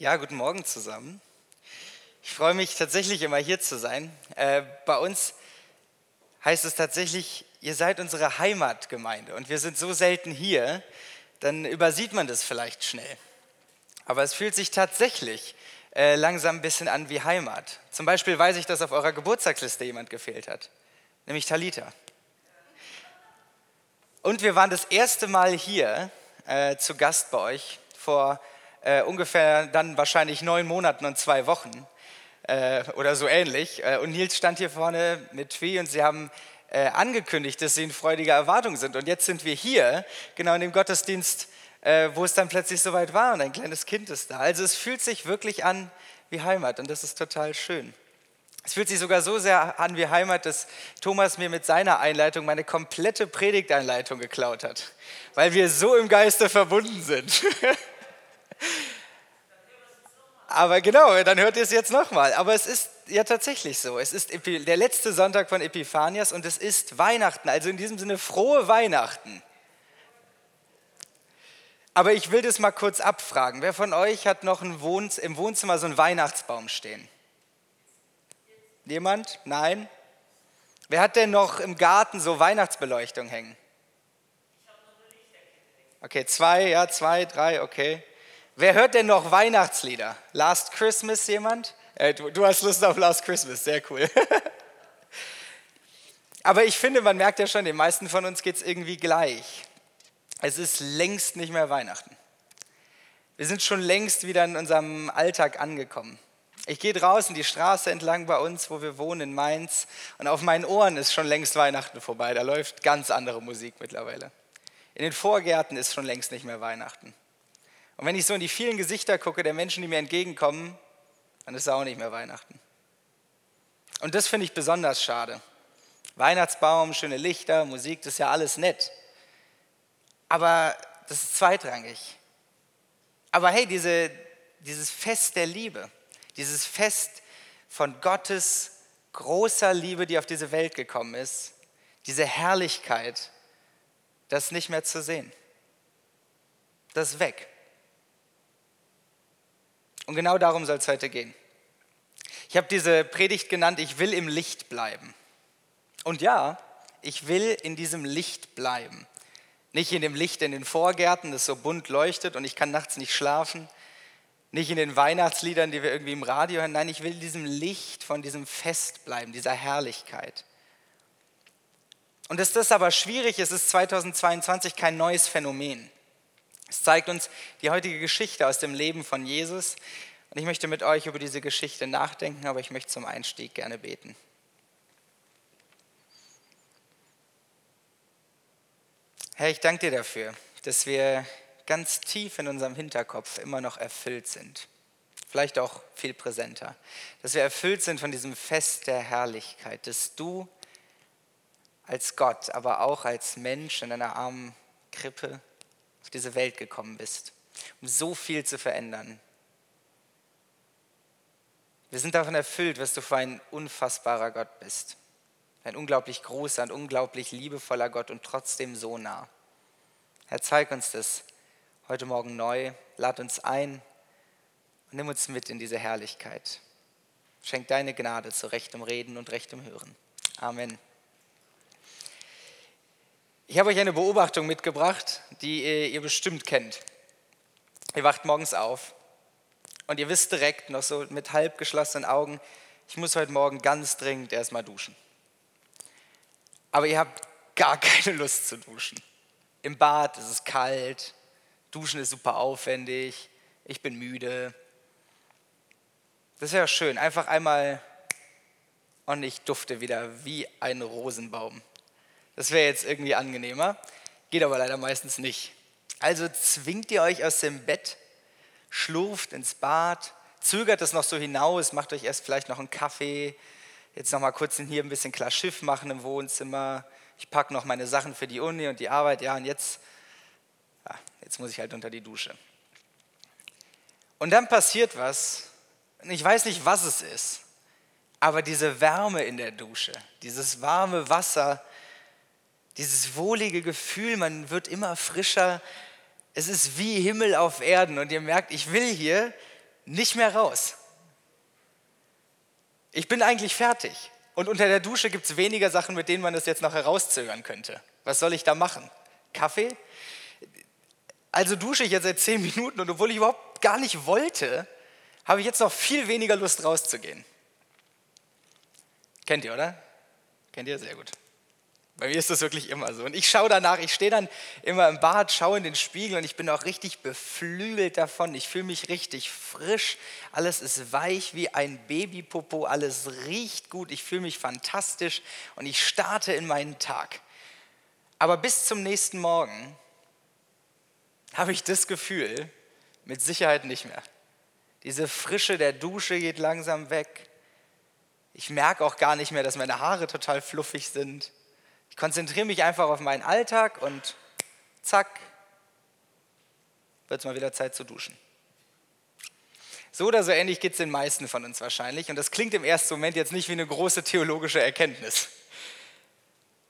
Ja, guten Morgen zusammen. Ich freue mich tatsächlich immer hier zu sein. Äh, bei uns heißt es tatsächlich, ihr seid unsere Heimatgemeinde und wir sind so selten hier, dann übersieht man das vielleicht schnell. Aber es fühlt sich tatsächlich äh, langsam ein bisschen an wie Heimat. Zum Beispiel weiß ich, dass auf eurer Geburtstagsliste jemand gefehlt hat, nämlich Talita. Und wir waren das erste Mal hier äh, zu Gast bei euch vor äh, ungefähr dann wahrscheinlich neun Monaten und zwei Wochen äh, oder so ähnlich. Äh, und Nils stand hier vorne mit Twi und sie haben äh, angekündigt, dass sie in freudiger Erwartung sind. Und jetzt sind wir hier, genau in dem Gottesdienst, äh, wo es dann plötzlich soweit war und ein kleines Kind ist da. Also es fühlt sich wirklich an wie Heimat und das ist total schön. Es fühlt sich sogar so sehr an wie Heimat, dass Thomas mir mit seiner Einleitung meine komplette Predigteinleitung geklaut hat, weil wir so im Geiste verbunden sind. Aber genau, dann hört ihr es jetzt nochmal. Aber es ist ja tatsächlich so. Es ist der letzte Sonntag von Epiphanias und es ist Weihnachten. Also in diesem Sinne frohe Weihnachten. Aber ich will das mal kurz abfragen. Wer von euch hat noch Wohn im Wohnzimmer so einen Weihnachtsbaum stehen? Jemand? Nein? Wer hat denn noch im Garten so Weihnachtsbeleuchtung hängen? Okay, zwei, ja, zwei, drei, okay. Wer hört denn noch Weihnachtslieder? Last Christmas jemand? Äh, du, du hast Lust auf Last Christmas, sehr cool. Aber ich finde, man merkt ja schon, den meisten von uns geht es irgendwie gleich. Es ist längst nicht mehr Weihnachten. Wir sind schon längst wieder in unserem Alltag angekommen. Ich gehe draußen die Straße entlang bei uns, wo wir wohnen, in Mainz, und auf meinen Ohren ist schon längst Weihnachten vorbei. Da läuft ganz andere Musik mittlerweile. In den Vorgärten ist schon längst nicht mehr Weihnachten. Und wenn ich so in die vielen Gesichter gucke der Menschen, die mir entgegenkommen, dann ist es auch nicht mehr Weihnachten. Und das finde ich besonders schade. Weihnachtsbaum, schöne Lichter, Musik, das ist ja alles nett. Aber das ist zweitrangig. Aber hey, diese, dieses Fest der Liebe, dieses Fest von Gottes großer Liebe, die auf diese Welt gekommen ist, diese Herrlichkeit, das ist nicht mehr zu sehen. Das ist weg. Und genau darum soll es heute gehen. Ich habe diese Predigt genannt, ich will im Licht bleiben. Und ja, ich will in diesem Licht bleiben. Nicht in dem Licht in den Vorgärten, das so bunt leuchtet und ich kann nachts nicht schlafen. Nicht in den Weihnachtsliedern, die wir irgendwie im Radio hören. Nein, ich will in diesem Licht von diesem Fest bleiben, dieser Herrlichkeit. Und dass das aber schwierig ist, ist 2022 kein neues Phänomen. Es zeigt uns die heutige Geschichte aus dem Leben von Jesus. Und ich möchte mit euch über diese Geschichte nachdenken, aber ich möchte zum Einstieg gerne beten. Herr, ich danke dir dafür, dass wir ganz tief in unserem Hinterkopf immer noch erfüllt sind. Vielleicht auch viel präsenter. Dass wir erfüllt sind von diesem Fest der Herrlichkeit, dass du als Gott, aber auch als Mensch in einer armen Krippe auf diese Welt gekommen bist, um so viel zu verändern. Wir sind davon erfüllt, was du für ein unfassbarer Gott bist. Ein unglaublich großer und unglaublich liebevoller Gott und trotzdem so nah. Herr, zeig uns das heute Morgen neu, lad uns ein und nimm uns mit in diese Herrlichkeit. Schenk deine Gnade zu rechtem Reden und rechtem Hören. Amen. Ich habe euch eine Beobachtung mitgebracht, die ihr bestimmt kennt. Ihr wacht morgens auf und ihr wisst direkt noch so mit halb geschlossenen Augen, ich muss heute Morgen ganz dringend erstmal duschen. Aber ihr habt gar keine Lust zu duschen. Im Bad ist es kalt, duschen ist super aufwendig, ich bin müde. Das wäre schön, einfach einmal und ich dufte wieder wie ein Rosenbaum. Das wäre jetzt irgendwie angenehmer, geht aber leider meistens nicht. Also zwingt ihr euch aus dem Bett, schlurft ins Bad, zögert es noch so hinaus, macht euch erst vielleicht noch einen Kaffee, jetzt noch mal kurz hier ein bisschen klar Schiff machen im Wohnzimmer. Ich packe noch meine Sachen für die Uni und die Arbeit, ja, und jetzt, ja, jetzt muss ich halt unter die Dusche. Und dann passiert was, und ich weiß nicht, was es ist, aber diese Wärme in der Dusche, dieses warme Wasser, dieses wohlige Gefühl, man wird immer frischer. Es ist wie Himmel auf Erden und ihr merkt, ich will hier nicht mehr raus. Ich bin eigentlich fertig. Und unter der Dusche gibt es weniger Sachen, mit denen man das jetzt noch herauszögern könnte. Was soll ich da machen? Kaffee? Also dusche ich jetzt seit zehn Minuten und obwohl ich überhaupt gar nicht wollte, habe ich jetzt noch viel weniger Lust rauszugehen. Kennt ihr, oder? Kennt ihr? Sehr gut. Bei mir ist das wirklich immer so. Und ich schaue danach, ich stehe dann immer im Bad, schaue in den Spiegel und ich bin auch richtig beflügelt davon. Ich fühle mich richtig frisch. Alles ist weich wie ein Babypopo. Alles riecht gut. Ich fühle mich fantastisch und ich starte in meinen Tag. Aber bis zum nächsten Morgen habe ich das Gefühl, mit Sicherheit nicht mehr. Diese Frische der Dusche geht langsam weg. Ich merke auch gar nicht mehr, dass meine Haare total fluffig sind konzentriere mich einfach auf meinen Alltag und zack, wird es mal wieder Zeit zu duschen. So oder so ähnlich geht es den meisten von uns wahrscheinlich. Und das klingt im ersten Moment jetzt nicht wie eine große theologische Erkenntnis.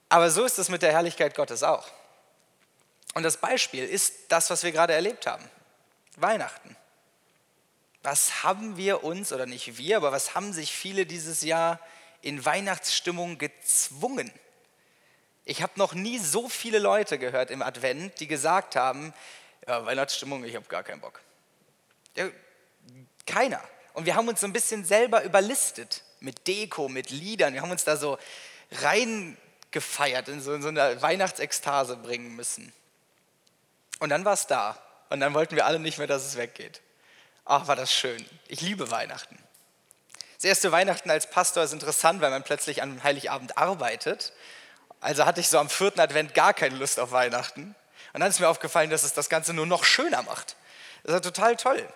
Aber so ist es mit der Herrlichkeit Gottes auch. Und das Beispiel ist das, was wir gerade erlebt haben. Weihnachten. Was haben wir uns, oder nicht wir, aber was haben sich viele dieses Jahr in Weihnachtsstimmung gezwungen? Ich habe noch nie so viele Leute gehört im Advent, die gesagt haben, ja, Weihnachtsstimmung, ich habe gar keinen Bock. Ja, keiner. Und wir haben uns so ein bisschen selber überlistet mit Deko, mit Liedern. Wir haben uns da so reingefeiert, in so, in so eine Weihnachtsekstase bringen müssen. Und dann war es da. Und dann wollten wir alle nicht mehr, dass es weggeht. Ach, war das schön. Ich liebe Weihnachten. Das erste Weihnachten als Pastor ist interessant, weil man plötzlich an Heiligabend arbeitet also hatte ich so am vierten Advent gar keine Lust auf Weihnachten. Und dann ist mir aufgefallen, dass es das Ganze nur noch schöner macht. Das ist total toll.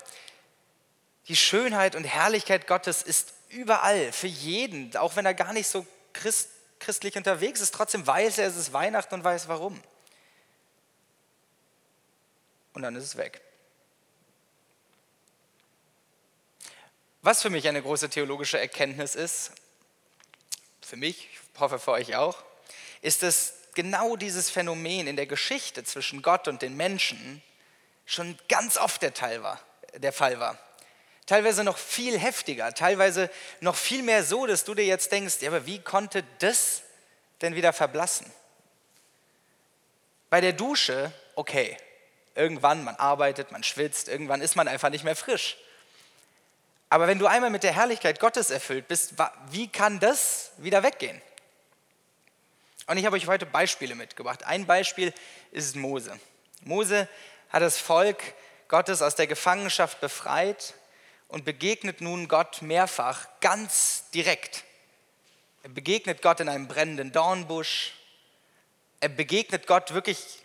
Die Schönheit und Herrlichkeit Gottes ist überall, für jeden, auch wenn er gar nicht so christ, christlich unterwegs ist. Trotzdem weiß er, es ist Weihnachten und weiß warum. Und dann ist es weg. Was für mich eine große theologische Erkenntnis ist, für mich, ich hoffe für euch auch, ist es genau dieses Phänomen in der Geschichte zwischen Gott und den Menschen schon ganz oft der, Teil war, der Fall war. Teilweise noch viel heftiger, teilweise noch viel mehr so, dass du dir jetzt denkst, ja, aber wie konnte das denn wieder verblassen? Bei der Dusche, okay, irgendwann, man arbeitet, man schwitzt, irgendwann ist man einfach nicht mehr frisch. Aber wenn du einmal mit der Herrlichkeit Gottes erfüllt bist, wie kann das wieder weggehen? Und ich habe euch heute Beispiele mitgebracht. Ein Beispiel ist Mose. Mose hat das Volk Gottes aus der Gefangenschaft befreit und begegnet nun Gott mehrfach ganz direkt. Er begegnet Gott in einem brennenden Dornbusch. Er begegnet Gott wirklich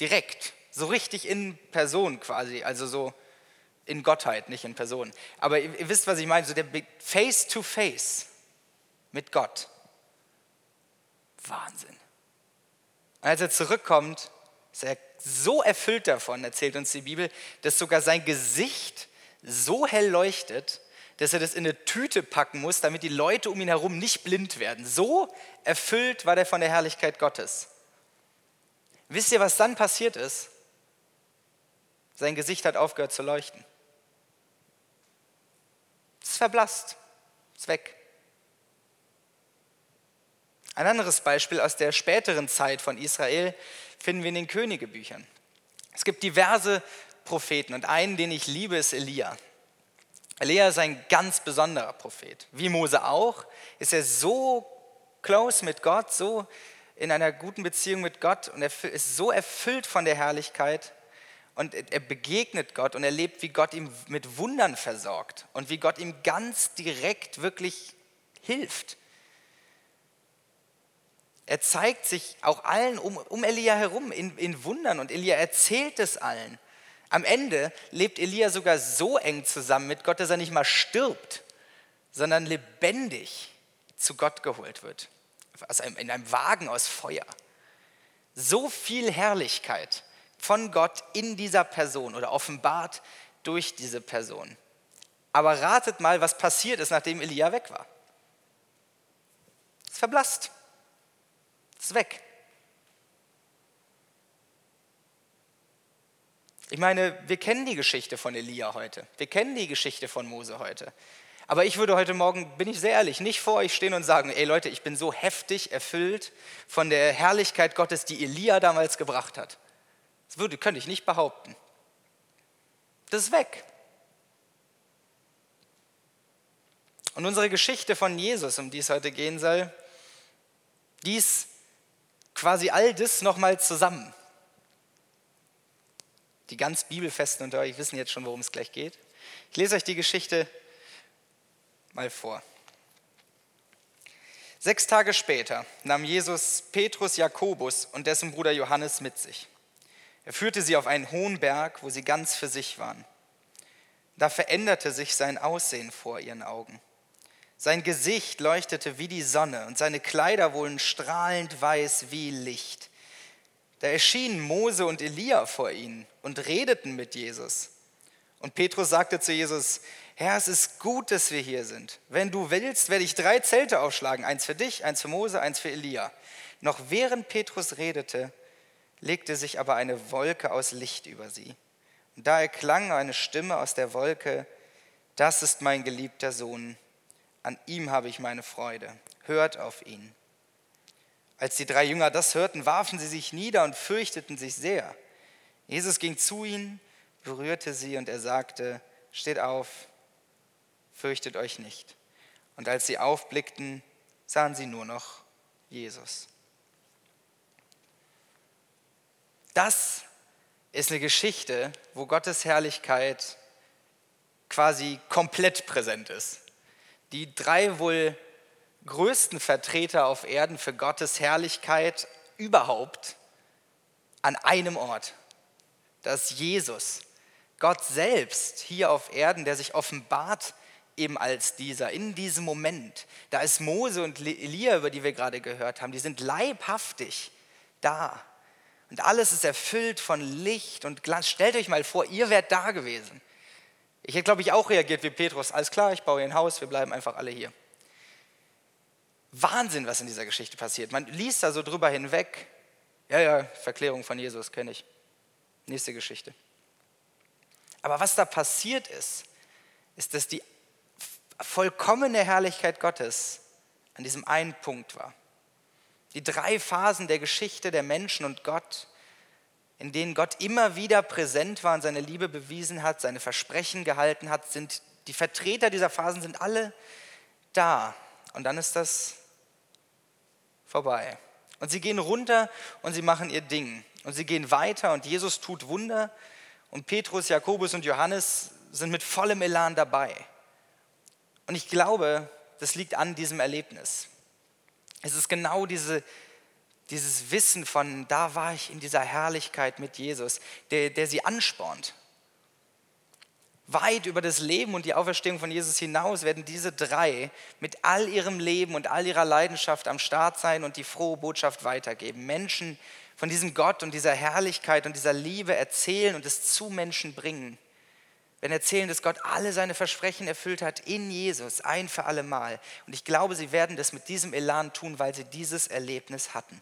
direkt, so richtig in Person quasi, also so in Gottheit, nicht in Person. Aber ihr, ihr wisst, was ich meine, so der Face to Face mit Gott. Wahnsinn. Und als er zurückkommt, ist er so erfüllt davon, erzählt uns die Bibel, dass sogar sein Gesicht so hell leuchtet, dass er das in eine Tüte packen muss, damit die Leute um ihn herum nicht blind werden. So erfüllt war der von der Herrlichkeit Gottes. Wisst ihr, was dann passiert ist? Sein Gesicht hat aufgehört zu leuchten. Es ist verblasst, es ist weg. Ein anderes Beispiel aus der späteren Zeit von Israel finden wir in den Königebüchern. Es gibt diverse Propheten und einen, den ich liebe, ist Elia. Elia ist ein ganz besonderer Prophet. Wie Mose auch, ist er so close mit Gott, so in einer guten Beziehung mit Gott und er ist so erfüllt von der Herrlichkeit und er begegnet Gott und erlebt, wie Gott ihm mit Wundern versorgt und wie Gott ihm ganz direkt wirklich hilft. Er zeigt sich auch allen um, um Elia herum in, in Wundern und Elia erzählt es allen. Am Ende lebt Elia sogar so eng zusammen mit Gott, dass er nicht mal stirbt, sondern lebendig zu Gott geholt wird. Aus einem, in einem Wagen aus Feuer. So viel Herrlichkeit von Gott in dieser Person oder offenbart durch diese Person. Aber ratet mal, was passiert ist, nachdem Elia weg war. Es verblasst ist weg. Ich meine, wir kennen die Geschichte von Elia heute. Wir kennen die Geschichte von Mose heute. Aber ich würde heute Morgen, bin ich sehr ehrlich, nicht vor euch stehen und sagen, ey Leute, ich bin so heftig erfüllt von der Herrlichkeit Gottes, die Elia damals gebracht hat. Das würde, könnte ich nicht behaupten. Das ist weg. Und unsere Geschichte von Jesus, um die es heute gehen soll, die ist quasi all das nochmal zusammen. Die ganz Bibelfesten unter euch wissen jetzt schon, worum es gleich geht. Ich lese euch die Geschichte mal vor. Sechs Tage später nahm Jesus Petrus, Jakobus und dessen Bruder Johannes mit sich. Er führte sie auf einen hohen Berg, wo sie ganz für sich waren. Da veränderte sich sein Aussehen vor ihren Augen. Sein Gesicht leuchtete wie die Sonne und seine Kleider wurden strahlend weiß wie Licht. Da erschienen Mose und Elia vor ihnen und redeten mit Jesus. Und Petrus sagte zu Jesus, Herr, es ist gut, dass wir hier sind. Wenn du willst, werde ich drei Zelte aufschlagen, eins für dich, eins für Mose, eins für Elia. Noch während Petrus redete, legte sich aber eine Wolke aus Licht über sie. Und da erklang eine Stimme aus der Wolke, das ist mein geliebter Sohn, an ihm habe ich meine Freude, hört auf ihn. Als die drei Jünger das hörten, warfen sie sich nieder und fürchteten sich sehr. Jesus ging zu ihnen, berührte sie und er sagte, steht auf, fürchtet euch nicht. Und als sie aufblickten, sahen sie nur noch Jesus. Das ist eine Geschichte, wo Gottes Herrlichkeit quasi komplett präsent ist. Die drei wohl größten Vertreter auf Erden für Gottes Herrlichkeit überhaupt an einem Ort. Das ist Jesus, Gott selbst hier auf Erden, der sich offenbart eben als dieser, in diesem Moment. Da ist Mose und Elia, über die wir gerade gehört haben, die sind leibhaftig da. Und alles ist erfüllt von Licht und Glanz. Stellt euch mal vor, ihr wärt da gewesen. Ich hätte, glaube ich, auch reagiert wie Petrus. Alles klar, ich baue hier ein Haus, wir bleiben einfach alle hier. Wahnsinn, was in dieser Geschichte passiert. Man liest da so drüber hinweg. Ja, ja, Verklärung von Jesus kenne ich. Nächste Geschichte. Aber was da passiert ist, ist, dass die vollkommene Herrlichkeit Gottes an diesem einen Punkt war. Die drei Phasen der Geschichte der Menschen und Gott, in denen Gott immer wieder präsent war und seine Liebe bewiesen hat, seine Versprechen gehalten hat, sind die Vertreter dieser Phasen sind alle da. Und dann ist das vorbei. Und sie gehen runter und sie machen ihr Ding. Und sie gehen weiter und Jesus tut Wunder. Und Petrus, Jakobus und Johannes sind mit vollem Elan dabei. Und ich glaube, das liegt an diesem Erlebnis. Es ist genau diese, dieses Wissen von, da war ich in dieser Herrlichkeit mit Jesus, der, der sie anspornt. Weit über das Leben und die Auferstehung von Jesus hinaus werden diese drei mit all ihrem Leben und all ihrer Leidenschaft am Start sein und die frohe Botschaft weitergeben. Menschen von diesem Gott und dieser Herrlichkeit und dieser Liebe erzählen und es zu Menschen bringen. Wenn erzählen, dass Gott alle seine Versprechen erfüllt hat in Jesus, ein für alle Mal. Und ich glaube, sie werden das mit diesem Elan tun, weil sie dieses Erlebnis hatten.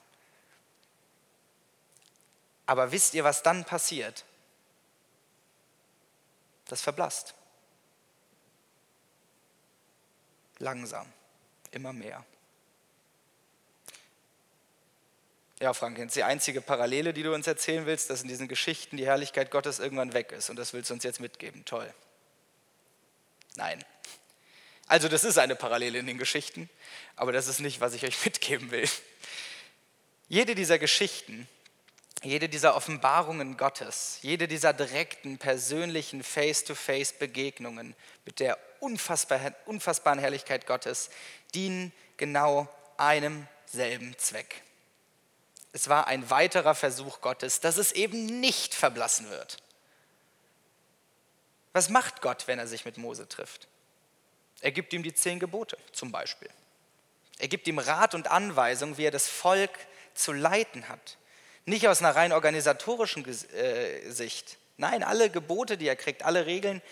Aber wisst ihr, was dann passiert? das verblasst. Langsam, immer mehr. Ja, Frank, die einzige Parallele, die du uns erzählen willst, dass in diesen Geschichten die Herrlichkeit Gottes irgendwann weg ist und das willst du uns jetzt mitgeben. Toll. Nein. Also das ist eine Parallele in den Geschichten, aber das ist nicht, was ich euch mitgeben will. Jede dieser Geschichten jede dieser Offenbarungen Gottes, jede dieser direkten, persönlichen Face-to-Face-Begegnungen mit der unfassbaren Herrlichkeit Gottes dienen genau einem selben Zweck. Es war ein weiterer Versuch Gottes, dass es eben nicht verblassen wird. Was macht Gott, wenn er sich mit Mose trifft? Er gibt ihm die zehn Gebote zum Beispiel. Er gibt ihm Rat und Anweisung, wie er das Volk zu leiten hat. Nicht aus einer rein organisatorischen äh, Sicht. Nein, alle Gebote, die er kriegt, alle Regeln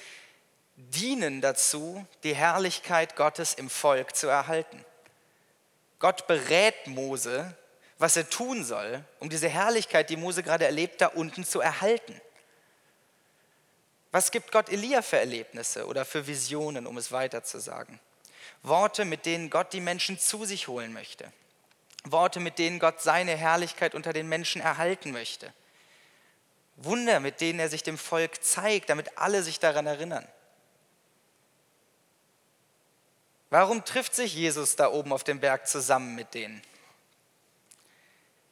dienen dazu, die Herrlichkeit Gottes im Volk zu erhalten. Gott berät Mose, was er tun soll, um diese Herrlichkeit, die Mose gerade erlebt, da unten zu erhalten. Was gibt Gott Elia für Erlebnisse oder für Visionen, um es weiter zu sagen? Worte, mit denen Gott die Menschen zu sich holen möchte. Worte, mit denen Gott seine Herrlichkeit unter den Menschen erhalten möchte. Wunder, mit denen er sich dem Volk zeigt, damit alle sich daran erinnern. Warum trifft sich Jesus da oben auf dem Berg zusammen mit denen?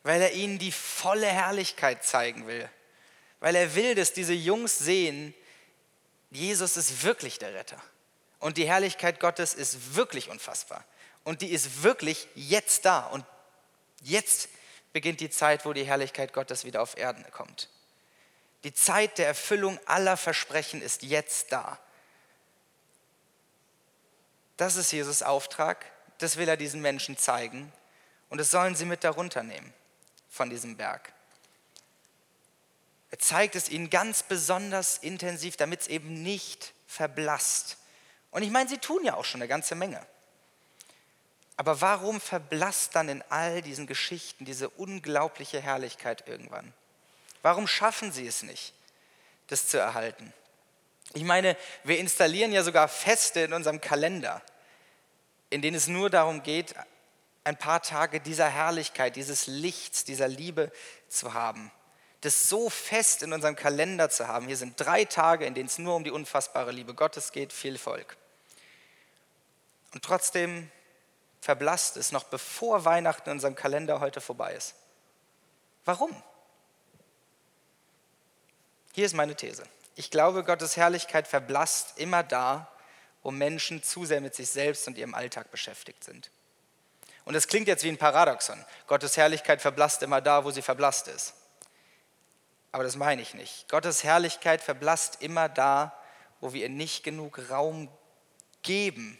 Weil er ihnen die volle Herrlichkeit zeigen will. Weil er will, dass diese Jungs sehen, Jesus ist wirklich der Retter. Und die Herrlichkeit Gottes ist wirklich unfassbar. Und die ist wirklich jetzt da. Und jetzt beginnt die Zeit, wo die Herrlichkeit Gottes wieder auf Erden kommt. Die Zeit der Erfüllung aller Versprechen ist jetzt da. Das ist Jesus Auftrag. Das will er diesen Menschen zeigen. Und das sollen sie mit darunter nehmen von diesem Berg. Er zeigt es ihnen ganz besonders intensiv, damit es eben nicht verblasst. Und ich meine, sie tun ja auch schon eine ganze Menge. Aber warum verblasst dann in all diesen Geschichten diese unglaubliche Herrlichkeit irgendwann? Warum schaffen sie es nicht, das zu erhalten? Ich meine, wir installieren ja sogar Feste in unserem Kalender, in denen es nur darum geht, ein paar Tage dieser Herrlichkeit, dieses Lichts, dieser Liebe zu haben das so fest in unserem Kalender zu haben. Hier sind drei Tage, in denen es nur um die unfassbare Liebe Gottes geht, viel Volk. Und trotzdem verblasst es noch bevor Weihnachten in unserem Kalender heute vorbei ist. Warum? Hier ist meine These. Ich glaube, Gottes Herrlichkeit verblasst immer da, wo Menschen zu sehr mit sich selbst und ihrem Alltag beschäftigt sind. Und das klingt jetzt wie ein Paradoxon. Gottes Herrlichkeit verblasst immer da, wo sie verblasst ist. Aber das meine ich nicht. Gottes Herrlichkeit verblasst immer da, wo wir ihr nicht genug Raum geben,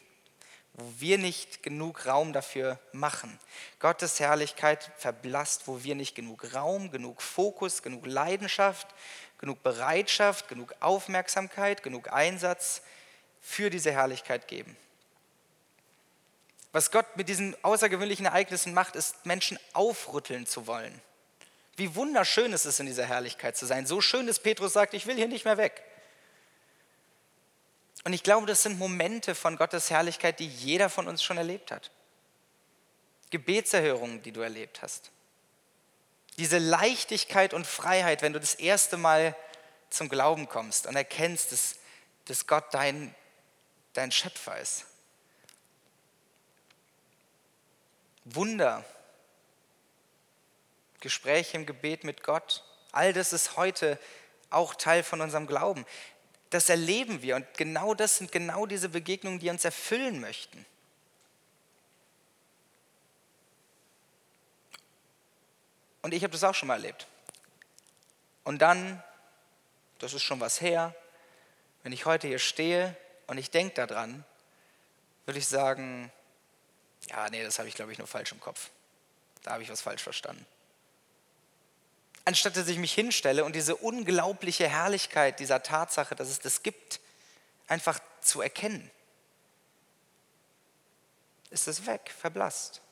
wo wir nicht genug Raum dafür machen. Gottes Herrlichkeit verblasst, wo wir nicht genug Raum, genug Fokus, genug Leidenschaft, genug Bereitschaft, genug Aufmerksamkeit, genug Einsatz für diese Herrlichkeit geben. Was Gott mit diesen außergewöhnlichen Ereignissen macht, ist Menschen aufrütteln zu wollen. Wie wunderschön ist es, in dieser Herrlichkeit zu sein. So schön, dass Petrus sagt, ich will hier nicht mehr weg. Und ich glaube, das sind Momente von Gottes Herrlichkeit, die jeder von uns schon erlebt hat. Gebetserhörungen, die du erlebt hast. Diese Leichtigkeit und Freiheit, wenn du das erste Mal zum Glauben kommst und erkennst, dass, dass Gott dein, dein Schöpfer ist. Wunder, Gespräche im Gebet mit Gott. All das ist heute auch Teil von unserem Glauben. Das erleben wir und genau das sind genau diese Begegnungen, die uns erfüllen möchten. Und ich habe das auch schon mal erlebt. Und dann, das ist schon was her, wenn ich heute hier stehe und ich denke daran, würde ich sagen, ja, nee, das habe ich glaube ich nur falsch im Kopf. Da habe ich was falsch verstanden anstatt dass ich mich hinstelle und diese unglaubliche Herrlichkeit dieser Tatsache, dass es das gibt, einfach zu erkennen, ist es weg, verblasst.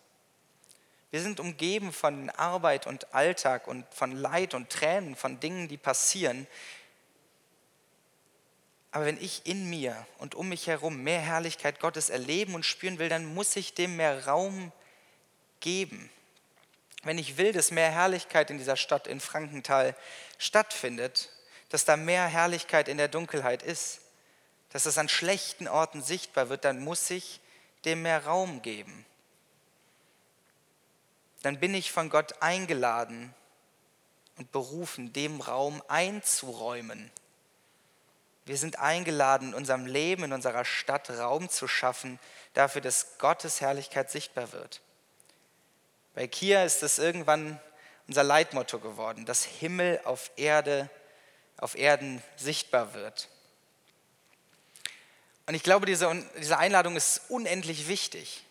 Wir sind umgeben von Arbeit und Alltag und von Leid und Tränen, von Dingen, die passieren. Aber wenn ich in mir und um mich herum mehr Herrlichkeit Gottes erleben und spüren will, dann muss ich dem mehr Raum geben wenn ich will, dass mehr Herrlichkeit in dieser Stadt in Frankenthal stattfindet, dass da mehr Herrlichkeit in der Dunkelheit ist, dass es an schlechten Orten sichtbar wird, dann muss ich dem mehr Raum geben. Dann bin ich von Gott eingeladen und berufen, dem Raum einzuräumen. Wir sind eingeladen, in unserem Leben, in unserer Stadt Raum zu schaffen, dafür, dass Gottes Herrlichkeit sichtbar wird. Bei Kia ist es irgendwann unser Leitmotto geworden, dass Himmel auf Erde, auf Erden sichtbar wird. Und ich glaube, diese, diese Einladung ist unendlich wichtig.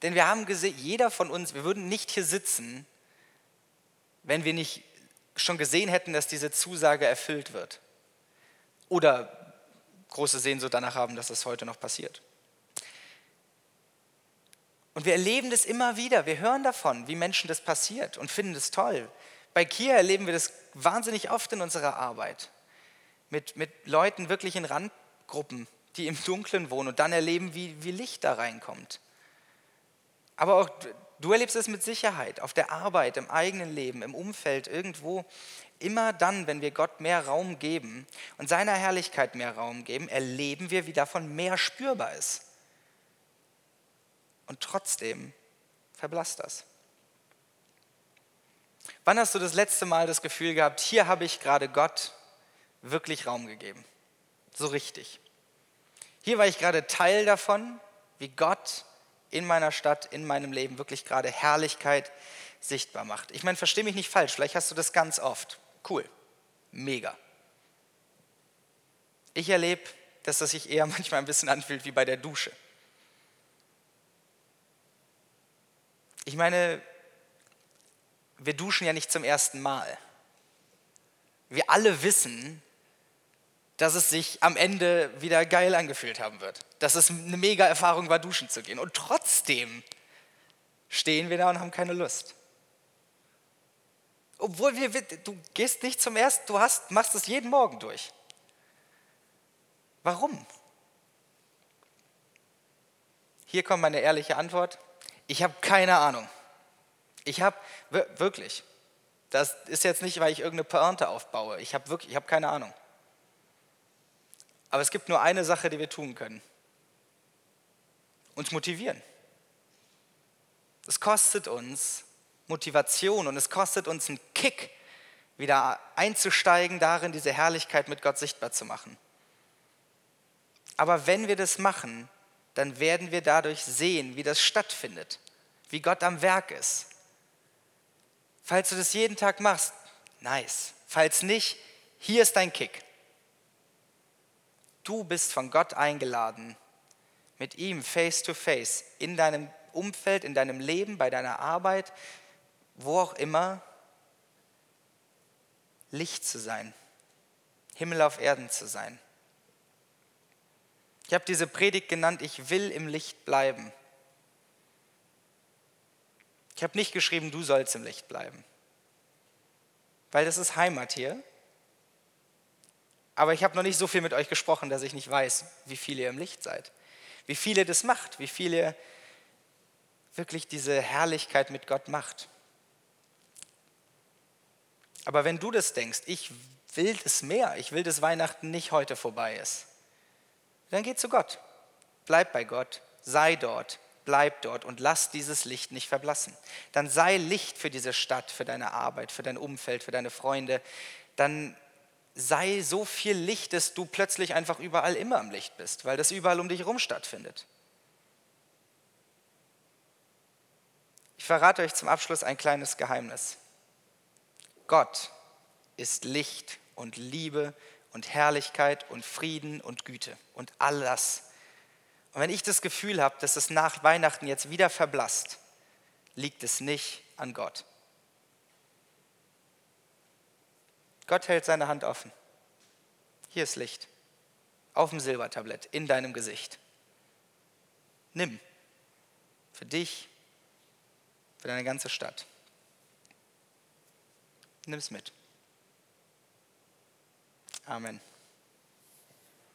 Denn wir haben gesehen, jeder von uns, wir würden nicht hier sitzen, wenn wir nicht schon gesehen hätten, dass diese Zusage erfüllt wird. Oder große Sehnsucht danach haben, dass es heute noch passiert. Und wir erleben das immer wieder. Wir hören davon, wie Menschen das passiert und finden das toll. Bei Kia erleben wir das wahnsinnig oft in unserer Arbeit. mit, mit Leuten wirklich in Randgruppen, die im Dunkeln wohnen und dann erleben, wie, wie Licht da reinkommt. Aber auch du erlebst es mit Sicherheit auf der Arbeit, im eigenen Leben, im Umfeld, irgendwo. Immer dann, wenn wir Gott mehr Raum geben und seiner Herrlichkeit mehr Raum geben, erleben wir, wie davon mehr spürbar ist. Und trotzdem verblasst das. Wann hast du das letzte Mal das Gefühl gehabt, hier habe ich gerade Gott wirklich Raum gegeben? So richtig. Hier war ich gerade Teil davon, wie Gott in meiner Stadt, in meinem Leben wirklich gerade Herrlichkeit sichtbar macht. Ich meine, verstehe mich nicht falsch, vielleicht hast du das ganz oft. Cool, mega. Ich erlebe, dass das sich eher manchmal ein bisschen anfühlt wie bei der Dusche. Ich meine, wir duschen ja nicht zum ersten Mal. Wir alle wissen, dass es sich am Ende wieder geil angefühlt haben wird. Dass es eine mega Erfahrung war, duschen zu gehen. Und trotzdem stehen wir da und haben keine Lust. Obwohl wir, du gehst nicht zum ersten, du hast, machst es jeden Morgen durch. Warum? Hier kommt meine ehrliche Antwort. Ich habe keine Ahnung. Ich habe wirklich, das ist jetzt nicht, weil ich irgendeine Pointe aufbaue. Ich habe wirklich, ich habe keine Ahnung. Aber es gibt nur eine Sache, die wir tun können. Uns motivieren. Es kostet uns Motivation und es kostet uns einen Kick, wieder einzusteigen darin, diese Herrlichkeit mit Gott sichtbar zu machen. Aber wenn wir das machen, dann werden wir dadurch sehen, wie das stattfindet, wie Gott am Werk ist. Falls du das jeden Tag machst, nice. Falls nicht, hier ist dein Kick. Du bist von Gott eingeladen, mit ihm face to face, in deinem Umfeld, in deinem Leben, bei deiner Arbeit, wo auch immer, Licht zu sein, Himmel auf Erden zu sein. Ich habe diese Predigt genannt, ich will im Licht bleiben. Ich habe nicht geschrieben, du sollst im Licht bleiben, weil das ist Heimat hier aber ich habe noch nicht so viel mit euch gesprochen, dass ich nicht weiß, wie viele ihr im Licht seid. Wie viele das macht, wie viele wirklich diese Herrlichkeit mit Gott macht. Aber wenn du das denkst, ich will das mehr, ich will, dass Weihnachten nicht heute vorbei ist, dann geh zu Gott. Bleib bei Gott, sei dort, bleib dort und lass dieses Licht nicht verblassen. Dann sei Licht für diese Stadt, für deine Arbeit, für dein Umfeld, für deine Freunde. Dann sei so viel Licht, dass du plötzlich einfach überall immer am Licht bist, weil das überall um dich herum stattfindet. Ich verrate euch zum Abschluss ein kleines Geheimnis. Gott ist Licht und Liebe und Herrlichkeit und Frieden und Güte und all das. Und wenn ich das Gefühl habe, dass es nach Weihnachten jetzt wieder verblasst, liegt es nicht an Gott. Gott hält seine Hand offen. Hier ist Licht. Auf dem Silbertablett, in deinem Gesicht. Nimm. Für dich, für deine ganze Stadt. Nimm es mit. Amen.